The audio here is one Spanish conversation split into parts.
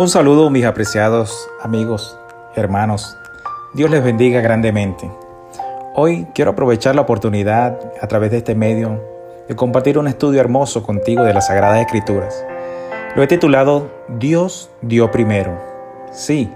Un saludo mis apreciados amigos, hermanos. Dios les bendiga grandemente. Hoy quiero aprovechar la oportunidad a través de este medio de compartir un estudio hermoso contigo de las Sagradas Escrituras. Lo he titulado Dios dio primero. Sí,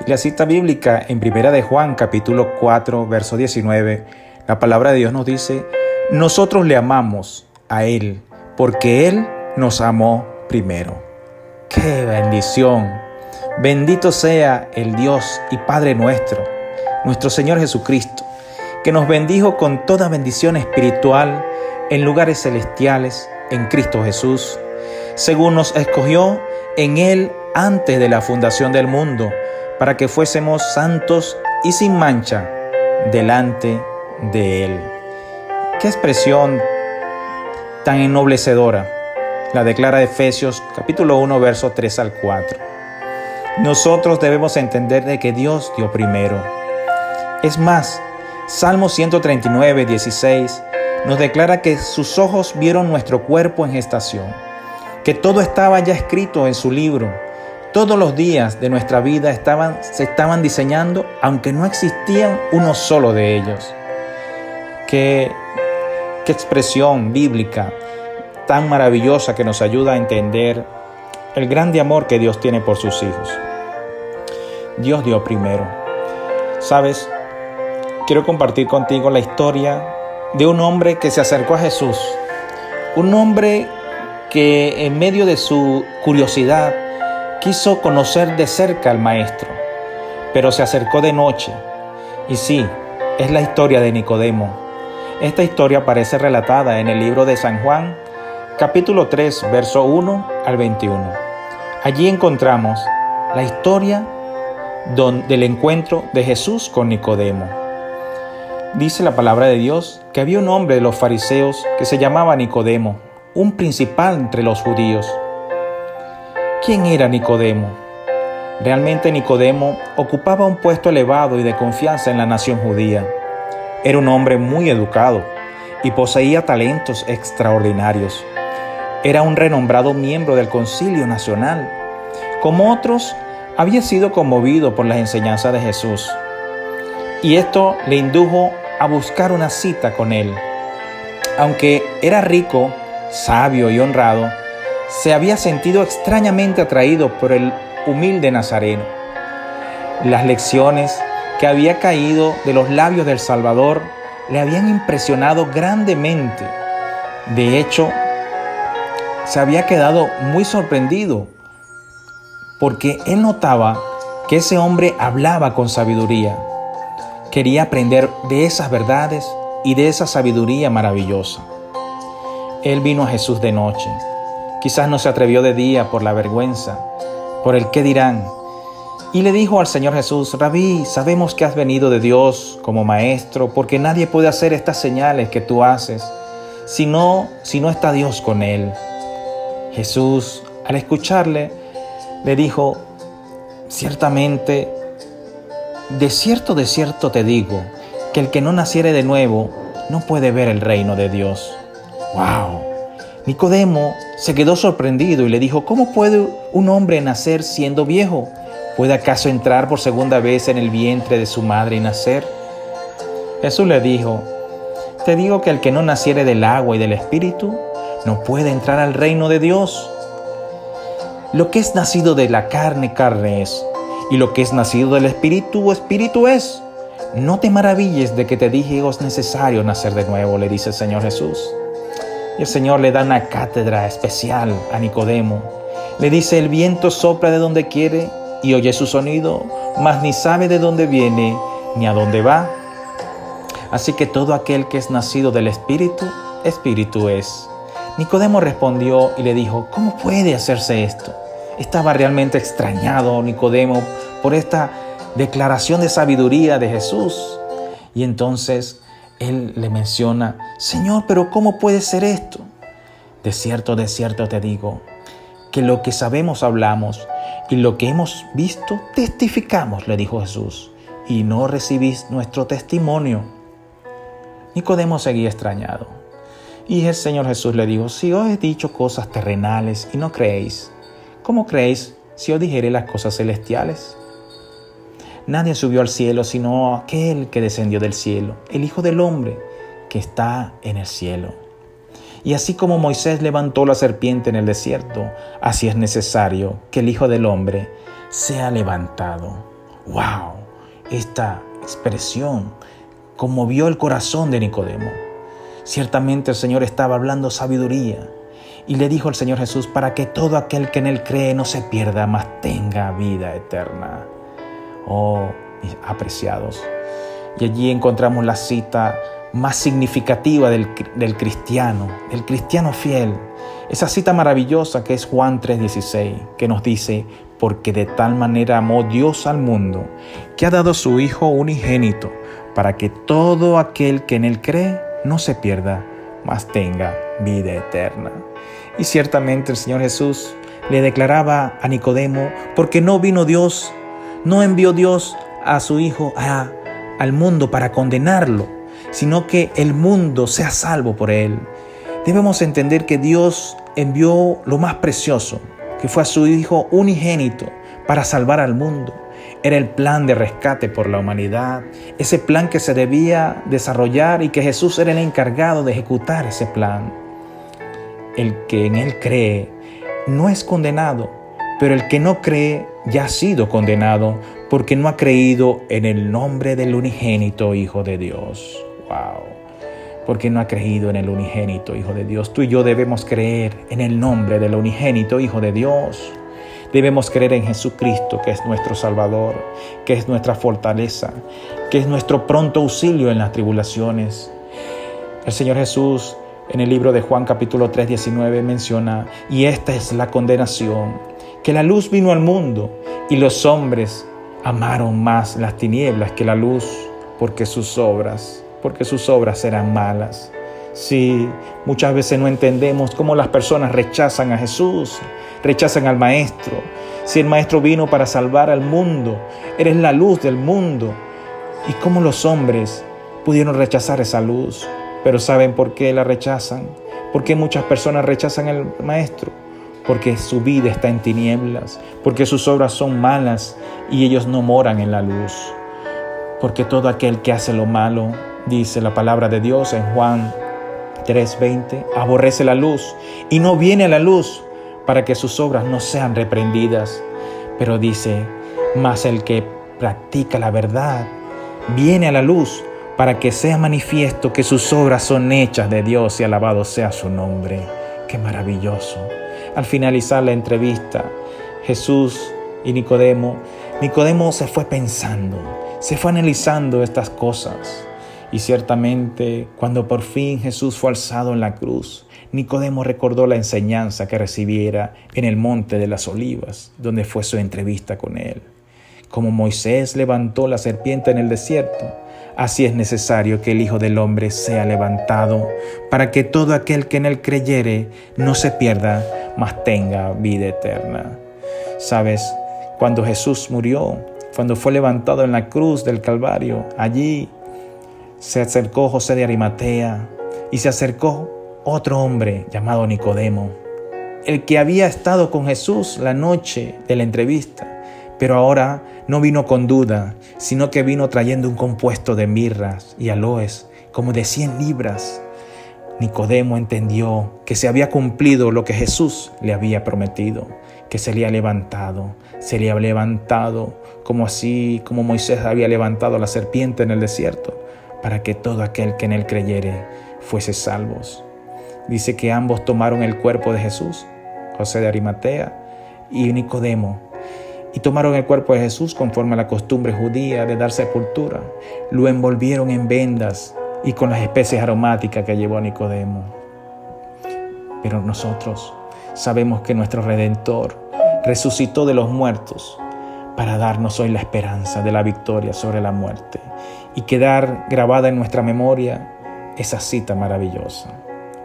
y la cita bíblica en Primera de Juan capítulo 4 verso 19, la palabra de Dios nos dice, nosotros le amamos a Él porque Él nos amó primero. ¡Qué bendición! Bendito sea el Dios y Padre nuestro, nuestro Señor Jesucristo, que nos bendijo con toda bendición espiritual en lugares celestiales en Cristo Jesús, según nos escogió en Él antes de la fundación del mundo, para que fuésemos santos y sin mancha delante de Él. Qué expresión tan ennoblecedora la declara Efesios capítulo 1, verso 3 al 4. Nosotros debemos entender de que Dios dio primero. Es más, Salmo 139, 16 nos declara que sus ojos vieron nuestro cuerpo en gestación, que todo estaba ya escrito en su libro. Todos los días de nuestra vida estaban, se estaban diseñando, aunque no existían uno solo de ellos. Qué, qué expresión bíblica tan maravillosa que nos ayuda a entender el grande amor que Dios tiene por sus hijos. Dios dio primero. Sabes, quiero compartir contigo la historia de un hombre que se acercó a Jesús. Un hombre que en medio de su curiosidad quiso conocer de cerca al Maestro, pero se acercó de noche. Y sí, es la historia de Nicodemo. Esta historia aparece relatada en el libro de San Juan capítulo 3, verso 1 al 21. Allí encontramos la historia del encuentro de Jesús con Nicodemo. Dice la palabra de Dios que había un hombre de los fariseos que se llamaba Nicodemo, un principal entre los judíos. ¿Quién era Nicodemo? Realmente Nicodemo ocupaba un puesto elevado y de confianza en la nación judía. Era un hombre muy educado y poseía talentos extraordinarios. Era un renombrado miembro del Concilio Nacional. Como otros, había sido conmovido por las enseñanzas de Jesús. Y esto le indujo a buscar una cita con él. Aunque era rico, sabio y honrado, se había sentido extrañamente atraído por el humilde Nazareno. Las lecciones que había caído de los labios del Salvador le habían impresionado grandemente. De hecho, se había quedado muy sorprendido porque él notaba que ese hombre hablaba con sabiduría. Quería aprender de esas verdades y de esa sabiduría maravillosa. Él vino a Jesús de noche. Quizás no se atrevió de día por la vergüenza, por el qué dirán. Y le dijo al Señor Jesús, Rabí, sabemos que has venido de Dios como maestro, porque nadie puede hacer estas señales que tú haces, si no, si no está Dios con él. Jesús, al escucharle, le dijo, ciertamente, de cierto, de cierto te digo, que el que no naciere de nuevo no puede ver el reino de Dios. ¡Wow! Nicodemo se quedó sorprendido y le dijo, ¿cómo puede un hombre nacer siendo viejo? ¿Puede acaso entrar por segunda vez en el vientre de su madre y nacer? Jesús le dijo, te digo que el que no naciere del agua y del espíritu no puede entrar al reino de Dios. Lo que es nacido de la carne, carne es, y lo que es nacido del espíritu, espíritu es. No te maravilles de que te dije es necesario nacer de nuevo, le dice el Señor Jesús. Y el Señor le da una cátedra especial a Nicodemo. Le dice, el viento sopla de donde quiere y oye su sonido, mas ni sabe de dónde viene ni a dónde va. Así que todo aquel que es nacido del Espíritu, Espíritu es. Nicodemo respondió y le dijo, ¿cómo puede hacerse esto? Estaba realmente extrañado Nicodemo por esta declaración de sabiduría de Jesús. Y entonces él le menciona, Señor, pero ¿cómo puede ser esto? De cierto, de cierto te digo, que lo que sabemos hablamos y lo que hemos visto testificamos, le dijo Jesús, y no recibís nuestro testimonio. Nicodemo seguía extrañado. Y el Señor Jesús le dijo, si os he dicho cosas terrenales y no creéis, ¿cómo creéis si os dijere las cosas celestiales? Nadie subió al cielo sino aquel que descendió del cielo, el Hijo del Hombre que está en el cielo. Y así como Moisés levantó la serpiente en el desierto, así es necesario que el Hijo del Hombre sea levantado. ¡Wow! Esta expresión conmovió el corazón de Nicodemo. Ciertamente el Señor estaba hablando sabiduría y le dijo al Señor Jesús para que todo aquel que en Él cree no se pierda, mas tenga vida eterna. Oh, apreciados. Y allí encontramos la cita más significativa del, del, cristiano, del cristiano fiel. Esa cita maravillosa que es Juan 3:16, que nos dice, porque de tal manera amó Dios al mundo, que ha dado su Hijo unigénito, para que todo aquel que en Él cree no se pierda, mas tenga vida eterna. Y ciertamente el Señor Jesús le declaraba a Nicodemo, porque no vino Dios, no envió Dios a su Hijo al mundo para condenarlo, sino que el mundo sea salvo por él. Debemos entender que Dios envió lo más precioso, que fue a su Hijo unigénito, para salvar al mundo. Era el plan de rescate por la humanidad, ese plan que se debía desarrollar y que Jesús era el encargado de ejecutar ese plan. El que en Él cree no es condenado, pero el que no cree ya ha sido condenado porque no ha creído en el nombre del unigénito Hijo de Dios. Wow. Porque no ha creído en el unigénito Hijo de Dios. Tú y yo debemos creer en el nombre del unigénito Hijo de Dios. Debemos creer en Jesucristo, que es nuestro Salvador, que es nuestra fortaleza, que es nuestro pronto auxilio en las tribulaciones. El Señor Jesús en el libro de Juan capítulo 3, 19 menciona, y esta es la condenación, que la luz vino al mundo y los hombres amaron más las tinieblas que la luz, porque sus obras porque sus obras serán malas. Sí, muchas veces no entendemos cómo las personas rechazan a Jesús, rechazan al Maestro. Si el Maestro vino para salvar al mundo, eres la luz del mundo. ¿Y cómo los hombres pudieron rechazar esa luz? Pero ¿saben por qué la rechazan? ¿Por qué muchas personas rechazan al Maestro? Porque su vida está en tinieblas, porque sus obras son malas y ellos no moran en la luz. Porque todo aquel que hace lo malo dice la palabra de Dios en Juan 3:20, aborrece la luz y no viene a la luz para que sus obras no sean reprendidas. Pero dice, mas el que practica la verdad viene a la luz para que sea manifiesto que sus obras son hechas de Dios y alabado sea su nombre. Qué maravilloso. Al finalizar la entrevista, Jesús y Nicodemo, Nicodemo se fue pensando, se fue analizando estas cosas. Y ciertamente, cuando por fin Jesús fue alzado en la cruz, Nicodemo recordó la enseñanza que recibiera en el monte de las olivas, donde fue su entrevista con él. Como Moisés levantó la serpiente en el desierto, así es necesario que el Hijo del Hombre sea levantado, para que todo aquel que en él creyere no se pierda, mas tenga vida eterna. Sabes, cuando Jesús murió, cuando fue levantado en la cruz del Calvario, allí se acercó José de Arimatea y se acercó otro hombre llamado Nicodemo, el que había estado con Jesús la noche de la entrevista, pero ahora no vino con duda, sino que vino trayendo un compuesto de mirras y aloes, como de cien libras. Nicodemo entendió que se había cumplido lo que Jesús le había prometido, que se le levantado, se le levantado como así como Moisés había levantado la serpiente en el desierto para que todo aquel que en él creyere fuese salvos. Dice que ambos tomaron el cuerpo de Jesús, José de Arimatea y Nicodemo, y tomaron el cuerpo de Jesús conforme a la costumbre judía de dar sepultura. Lo envolvieron en vendas y con las especies aromáticas que llevó Nicodemo. Pero nosotros sabemos que nuestro Redentor resucitó de los muertos para darnos hoy la esperanza de la victoria sobre la muerte y quedar grabada en nuestra memoria esa cita maravillosa.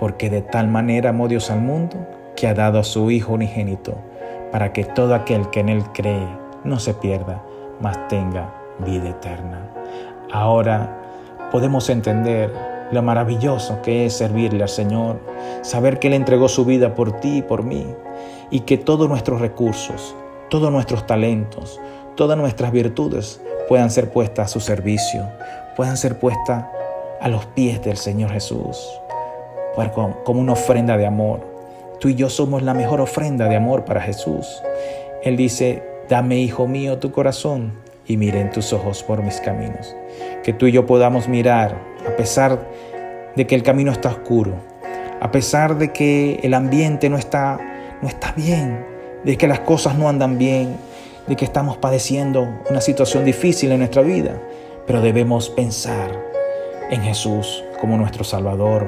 Porque de tal manera amó Dios al mundo que ha dado a su Hijo unigénito, para que todo aquel que en Él cree no se pierda, mas tenga vida eterna. Ahora podemos entender lo maravilloso que es servirle al Señor, saber que Él entregó su vida por ti y por mí, y que todos nuestros recursos, todos nuestros talentos, todas nuestras virtudes puedan ser puestas a su servicio, puedan ser puestas a los pies del Señor Jesús, como una ofrenda de amor. Tú y yo somos la mejor ofrenda de amor para Jesús. Él dice, dame, hijo mío, tu corazón y miren tus ojos por mis caminos. Que tú y yo podamos mirar, a pesar de que el camino está oscuro, a pesar de que el ambiente no está, no está bien, de que las cosas no andan bien, de que estamos padeciendo una situación difícil en nuestra vida, pero debemos pensar en Jesús como nuestro Salvador,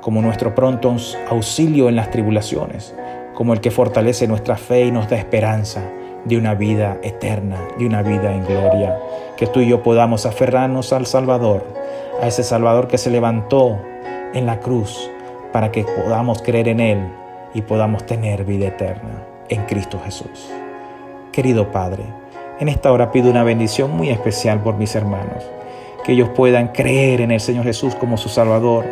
como nuestro pronto auxilio en las tribulaciones, como el que fortalece nuestra fe y nos da esperanza de una vida eterna, de una vida en gloria. Que tú y yo podamos aferrarnos al Salvador, a ese Salvador que se levantó en la cruz para que podamos creer en Él y podamos tener vida eterna en Cristo Jesús. Querido Padre, en esta hora pido una bendición muy especial por mis hermanos, que ellos puedan creer en el Señor Jesús como su Salvador,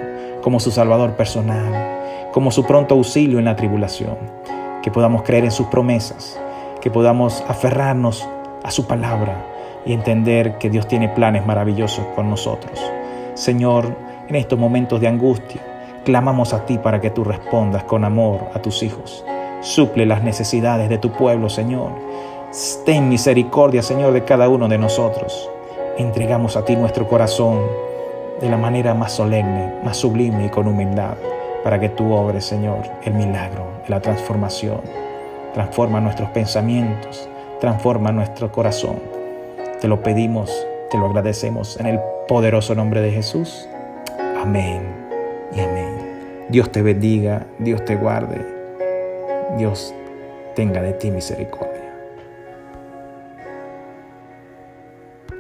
como su Salvador personal, como su pronto auxilio en la tribulación, que podamos creer en sus promesas, que podamos aferrarnos a su palabra y entender que Dios tiene planes maravillosos con nosotros. Señor, en estos momentos de angustia, clamamos a ti para que tú respondas con amor a tus hijos. Suple las necesidades de tu pueblo, Señor. Ten misericordia, Señor, de cada uno de nosotros. Entregamos a ti nuestro corazón de la manera más solemne, más sublime y con humildad, para que tú obres, Señor, el milagro, la transformación. Transforma nuestros pensamientos, transforma nuestro corazón. Te lo pedimos, te lo agradecemos en el poderoso nombre de Jesús. Amén y amén. Dios te bendiga, Dios te guarde, Dios tenga de ti misericordia.